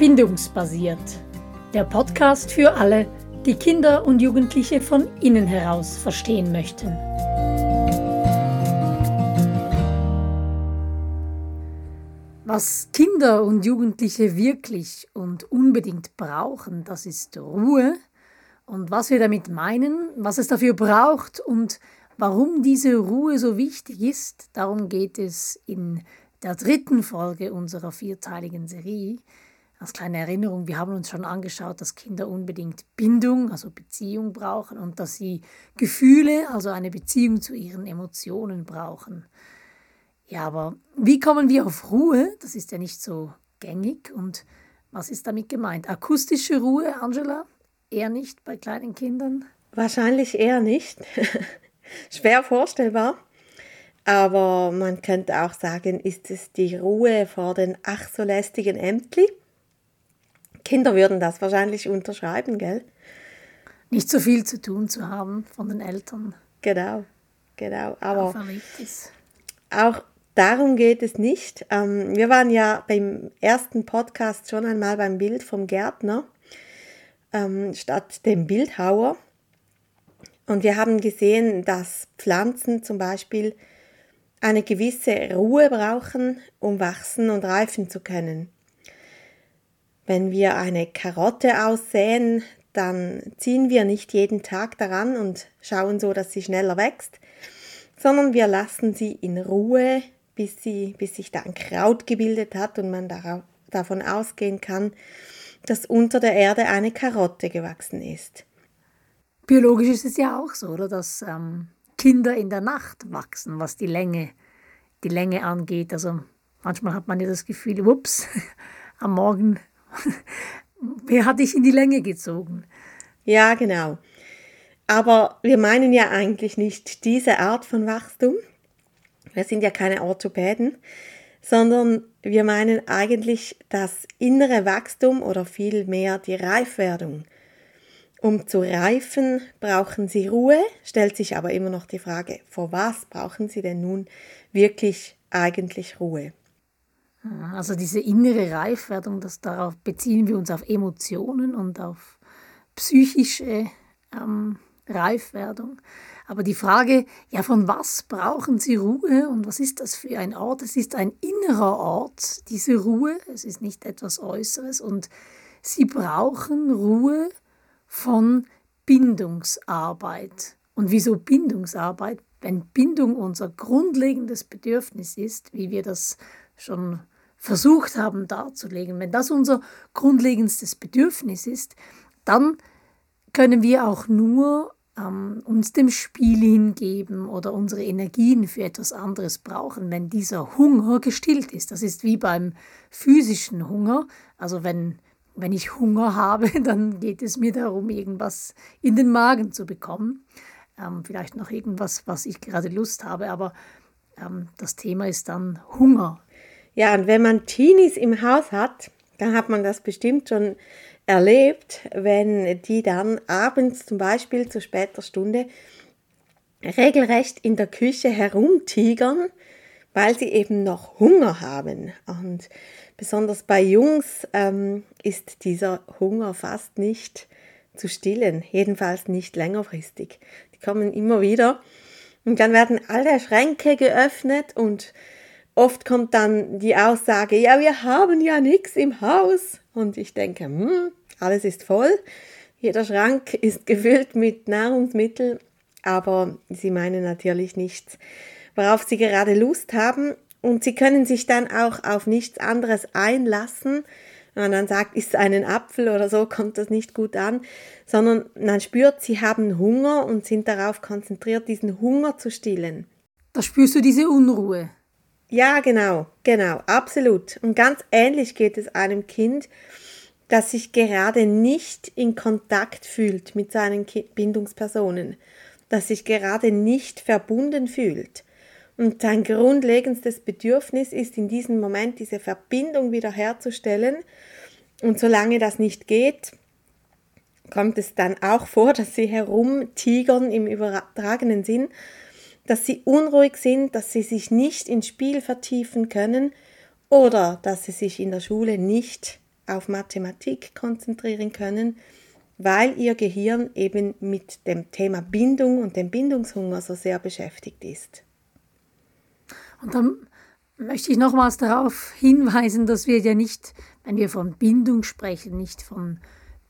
Bindungsbasiert. Der Podcast für alle, die Kinder und Jugendliche von innen heraus verstehen möchten. Was Kinder und Jugendliche wirklich und unbedingt brauchen, das ist Ruhe. Und was wir damit meinen, was es dafür braucht und warum diese Ruhe so wichtig ist, darum geht es in der dritten Folge unserer vierteiligen Serie. Als kleine Erinnerung, wir haben uns schon angeschaut, dass Kinder unbedingt Bindung, also Beziehung brauchen und dass sie Gefühle, also eine Beziehung zu ihren Emotionen brauchen. Ja, aber wie kommen wir auf Ruhe? Das ist ja nicht so gängig. Und was ist damit gemeint? Akustische Ruhe, Angela? Eher nicht bei kleinen Kindern? Wahrscheinlich eher nicht. Schwer vorstellbar. Aber man könnte auch sagen, ist es die Ruhe vor den ach so lästigen Ämtli? Kinder würden das wahrscheinlich unterschreiben, gell? Nicht so viel zu tun zu haben von den Eltern. Genau, genau. Aber auch darum geht es nicht. Ähm, wir waren ja beim ersten Podcast schon einmal beim Bild vom Gärtner ähm, statt dem Bildhauer. Und wir haben gesehen, dass Pflanzen zum Beispiel eine gewisse Ruhe brauchen, um wachsen und reifen zu können. Wenn wir eine Karotte aussäen, dann ziehen wir nicht jeden Tag daran und schauen so, dass sie schneller wächst, sondern wir lassen sie in Ruhe, bis, sie, bis sich da ein Kraut gebildet hat und man darauf, davon ausgehen kann, dass unter der Erde eine Karotte gewachsen ist. Biologisch ist es ja auch so, oder? Dass ähm, Kinder in der Nacht wachsen, was die Länge, die Länge angeht. Also manchmal hat man ja das Gefühl, ups, am Morgen Wer hat dich in die Länge gezogen? Ja, genau. Aber wir meinen ja eigentlich nicht diese Art von Wachstum. Wir sind ja keine Orthopäden, sondern wir meinen eigentlich das innere Wachstum oder vielmehr die Reifwerdung. Um zu reifen, brauchen Sie Ruhe, stellt sich aber immer noch die Frage, vor was brauchen Sie denn nun wirklich eigentlich Ruhe? Also diese innere Reifwerdung, das darauf beziehen wir uns auf Emotionen und auf psychische ähm, Reifwerdung. Aber die Frage, ja, von was brauchen Sie Ruhe und was ist das für ein Ort? Es ist ein innerer Ort, diese Ruhe. Es ist nicht etwas Äußeres und Sie brauchen Ruhe von Bindungsarbeit. Und wieso Bindungsarbeit? Wenn Bindung unser grundlegendes Bedürfnis ist, wie wir das schon versucht haben darzulegen, wenn das unser grundlegendstes Bedürfnis ist, dann können wir auch nur ähm, uns dem Spiel hingeben oder unsere Energien für etwas anderes brauchen, wenn dieser Hunger gestillt ist. Das ist wie beim physischen Hunger. Also wenn, wenn ich Hunger habe, dann geht es mir darum, irgendwas in den Magen zu bekommen. Ähm, vielleicht noch irgendwas, was ich gerade Lust habe, aber ähm, das Thema ist dann Hunger. Ja, und wenn man Teenies im Haus hat, dann hat man das bestimmt schon erlebt, wenn die dann abends zum Beispiel zu später Stunde regelrecht in der Küche herumtigern, weil sie eben noch Hunger haben. Und besonders bei Jungs ähm, ist dieser Hunger fast nicht zu stillen, jedenfalls nicht längerfristig. Die kommen immer wieder und dann werden alle Schränke geöffnet und Oft kommt dann die Aussage, ja, wir haben ja nichts im Haus. Und ich denke, hm, alles ist voll. Jeder Schrank ist gefüllt mit Nahrungsmitteln, aber sie meinen natürlich nichts, worauf sie gerade Lust haben. Und sie können sich dann auch auf nichts anderes einlassen. Wenn man dann sagt, ist einen Apfel oder so, kommt das nicht gut an, sondern man spürt, sie haben Hunger und sind darauf konzentriert, diesen Hunger zu stillen. Da spürst du diese Unruhe. Ja, genau, genau, absolut. Und ganz ähnlich geht es einem Kind, das sich gerade nicht in Kontakt fühlt mit seinen Bindungspersonen, das sich gerade nicht verbunden fühlt. Und sein grundlegendstes Bedürfnis ist in diesem Moment diese Verbindung wiederherzustellen. Und solange das nicht geht, kommt es dann auch vor, dass sie herumtigern im übertragenen Sinn dass sie unruhig sind, dass sie sich nicht ins Spiel vertiefen können oder dass sie sich in der Schule nicht auf Mathematik konzentrieren können, weil ihr Gehirn eben mit dem Thema Bindung und dem Bindungshunger so sehr beschäftigt ist. Und dann möchte ich nochmals darauf hinweisen, dass wir ja nicht, wenn wir von Bindung sprechen, nicht von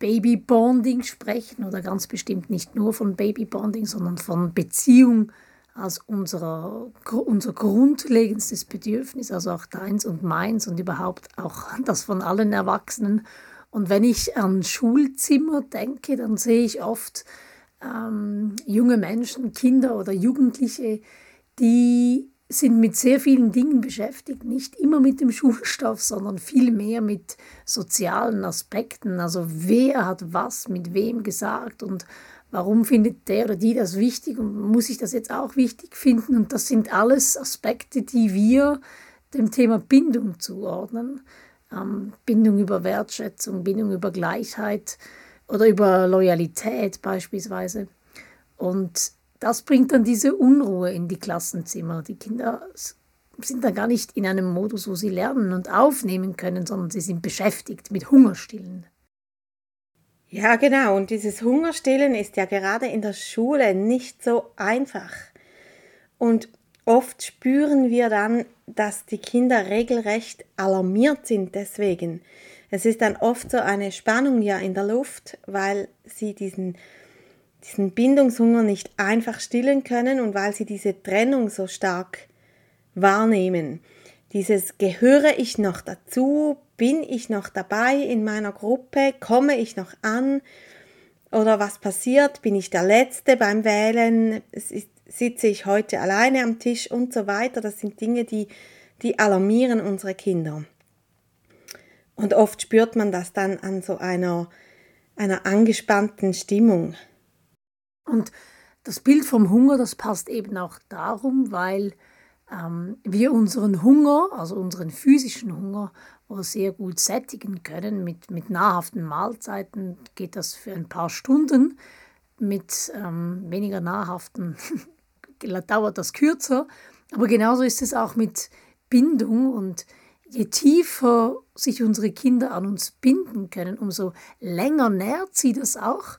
Babybonding sprechen oder ganz bestimmt nicht nur von Babybonding, sondern von Beziehung als unserer, unser grundlegendstes Bedürfnis, also auch deins und meins und überhaupt auch das von allen Erwachsenen. Und wenn ich an Schulzimmer denke, dann sehe ich oft ähm, junge Menschen, Kinder oder Jugendliche, die sind mit sehr vielen Dingen beschäftigt, nicht immer mit dem Schulstoff, sondern vielmehr mit sozialen Aspekten. Also wer hat was mit wem gesagt und warum findet der oder die das wichtig und muss ich das jetzt auch wichtig finden? Und das sind alles Aspekte, die wir dem Thema Bindung zuordnen. Ähm, Bindung über Wertschätzung, Bindung über Gleichheit oder über Loyalität beispielsweise. Und das bringt dann diese Unruhe in die Klassenzimmer. Die Kinder sind dann gar nicht in einem Modus, wo sie lernen und aufnehmen können, sondern sie sind beschäftigt mit Hungerstillen. Ja, genau. Und dieses Hungerstillen ist ja gerade in der Schule nicht so einfach. Und oft spüren wir dann, dass die Kinder regelrecht alarmiert sind deswegen. Es ist dann oft so eine Spannung ja in der Luft, weil sie diesen diesen Bindungshunger nicht einfach stillen können und weil sie diese Trennung so stark wahrnehmen. Dieses gehöre ich noch dazu, bin ich noch dabei in meiner Gruppe, komme ich noch an oder was passiert, bin ich der Letzte beim Wählen, sitze ich heute alleine am Tisch und so weiter. Das sind Dinge, die, die alarmieren unsere Kinder. Und oft spürt man das dann an so einer, einer angespannten Stimmung. Und das Bild vom Hunger, das passt eben auch darum, weil ähm, wir unseren Hunger, also unseren physischen Hunger, sehr gut sättigen können. Mit, mit nahrhaften Mahlzeiten geht das für ein paar Stunden. Mit ähm, weniger nahrhaften dauert das kürzer. Aber genauso ist es auch mit Bindung. Und je tiefer sich unsere Kinder an uns binden können, umso länger nährt sie das auch.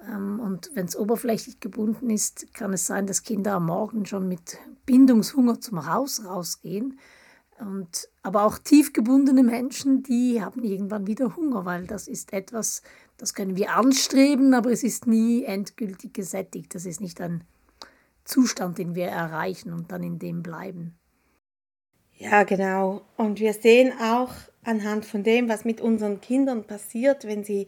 Ähm, und wenn es oberflächlich gebunden ist, kann es sein, dass Kinder am Morgen schon mit Bindungshunger zum Haus rausgehen. Und, aber auch tief gebundene Menschen, die haben irgendwann wieder Hunger, weil das ist etwas, das können wir anstreben, aber es ist nie endgültig gesättigt. Das ist nicht ein Zustand, den wir erreichen und dann in dem bleiben. Ja, genau. Und wir sehen auch anhand von dem, was mit unseren Kindern passiert, wenn sie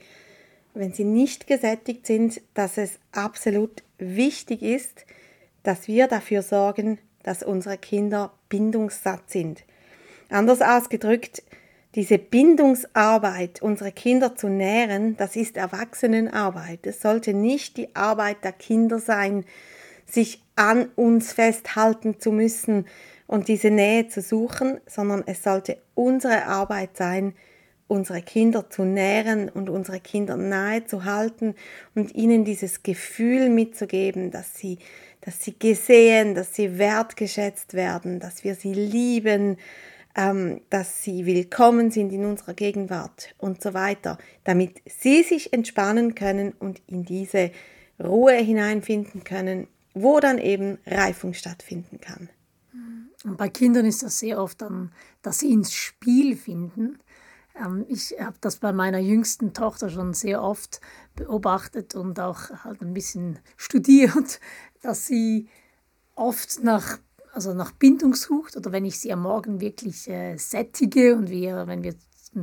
wenn sie nicht gesättigt sind, dass es absolut wichtig ist, dass wir dafür sorgen, dass unsere Kinder bindungssatt sind. Anders ausgedrückt, diese Bindungsarbeit, unsere Kinder zu nähren, das ist Erwachsenenarbeit. Es sollte nicht die Arbeit der Kinder sein, sich an uns festhalten zu müssen und diese Nähe zu suchen, sondern es sollte unsere Arbeit sein, unsere Kinder zu nähren und unsere Kinder nahe zu halten und ihnen dieses Gefühl mitzugeben, dass sie, dass sie gesehen, dass sie wertgeschätzt werden, dass wir sie lieben, ähm, dass sie willkommen sind in unserer Gegenwart und so weiter, damit sie sich entspannen können und in diese Ruhe hineinfinden können, wo dann eben Reifung stattfinden kann. Und bei Kindern ist das sehr oft dann, dass sie ins Spiel finden ähm, ich habe das bei meiner jüngsten Tochter schon sehr oft beobachtet und auch halt ein bisschen studiert, dass sie oft nach, also nach Bindung sucht oder wenn ich sie am Morgen wirklich äh, sättige und wir, wenn wir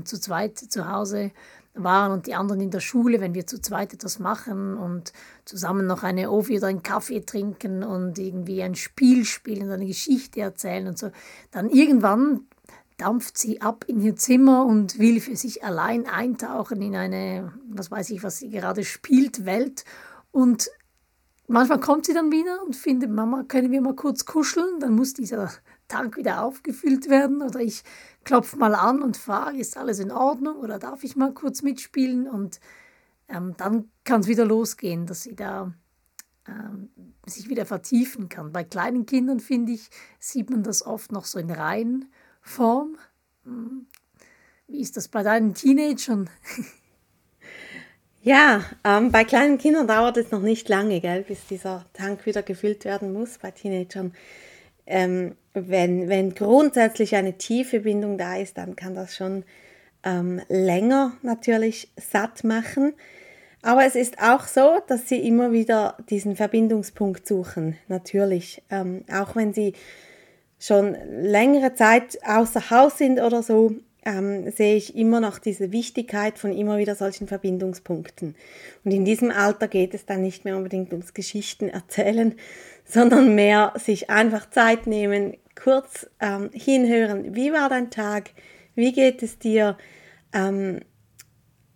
zu zweit zu Hause waren und die anderen in der Schule, wenn wir zu zweit etwas machen und zusammen noch eine Ofi oder einen Kaffee trinken und irgendwie ein Spiel spielen, eine Geschichte erzählen und so, dann irgendwann dampft sie ab in ihr Zimmer und will für sich allein eintauchen in eine, was weiß ich, was sie gerade spielt, Welt. Und manchmal kommt sie dann wieder und findet, Mama, können wir mal kurz kuscheln? Dann muss dieser Tank wieder aufgefüllt werden. Oder ich klopfe mal an und frage, ist alles in Ordnung? Oder darf ich mal kurz mitspielen? Und ähm, dann kann es wieder losgehen, dass sie da ähm, sich wieder vertiefen kann. Bei kleinen Kindern, finde ich, sieht man das oft noch so in Reihen Form. Wie ist das bei deinen Teenagern? Ja, ähm, bei kleinen Kindern dauert es noch nicht lange, gell, bis dieser Tank wieder gefüllt werden muss. Bei Teenagern, ähm, wenn, wenn grundsätzlich eine tiefe Bindung da ist, dann kann das schon ähm, länger natürlich satt machen. Aber es ist auch so, dass sie immer wieder diesen Verbindungspunkt suchen, natürlich. Ähm, auch wenn sie schon längere Zeit außer Haus sind oder so, ähm, sehe ich immer noch diese Wichtigkeit von immer wieder solchen Verbindungspunkten. Und in diesem Alter geht es dann nicht mehr unbedingt ums Geschichten erzählen, sondern mehr sich einfach Zeit nehmen, kurz ähm, hinhören, wie war dein Tag, wie geht es dir, ähm,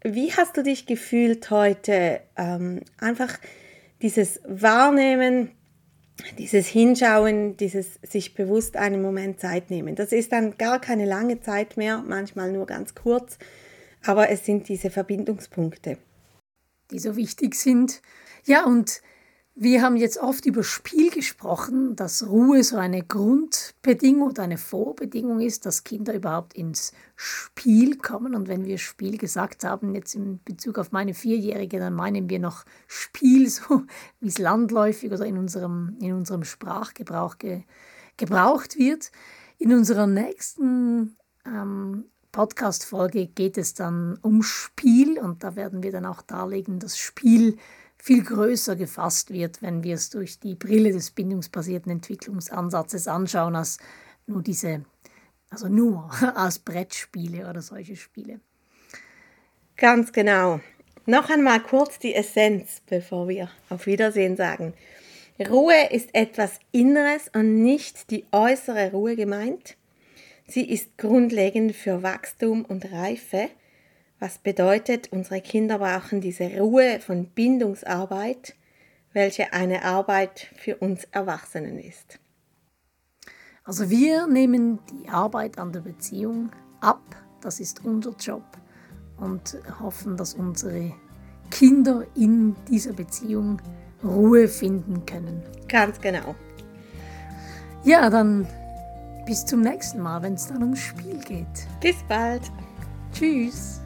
wie hast du dich gefühlt heute? Ähm, einfach dieses Wahrnehmen, dieses Hinschauen, dieses sich bewusst einen Moment Zeit nehmen. Das ist dann gar keine lange Zeit mehr, manchmal nur ganz kurz, aber es sind diese Verbindungspunkte. Die so wichtig sind. Ja, und wir haben jetzt oft über Spiel gesprochen, dass Ruhe so eine Grundbedingung oder eine Vorbedingung ist, dass Kinder überhaupt ins Spiel kommen. Und wenn wir Spiel gesagt haben, jetzt in Bezug auf meine Vierjährige, dann meinen wir noch Spiel, so wie es landläufig oder in unserem, in unserem Sprachgebrauch ge, gebraucht wird. In unserer nächsten ähm, Podcast-Folge geht es dann um Spiel und da werden wir dann auch darlegen, dass Spiel viel größer gefasst wird, wenn wir es durch die Brille des bindungsbasierten Entwicklungsansatzes anschauen, als nur diese, also nur als Brettspiele oder solche Spiele. Ganz genau. Noch einmal kurz die Essenz, bevor wir auf Wiedersehen sagen. Ruhe ist etwas Inneres und nicht die äußere Ruhe gemeint. Sie ist grundlegend für Wachstum und Reife was bedeutet, unsere Kinder brauchen diese Ruhe von Bindungsarbeit, welche eine Arbeit für uns Erwachsenen ist. Also wir nehmen die Arbeit an der Beziehung ab, das ist unser Job und hoffen, dass unsere Kinder in dieser Beziehung Ruhe finden können. Ganz genau. Ja, dann bis zum nächsten Mal, wenn es dann ums Spiel geht. Bis bald. Tschüss.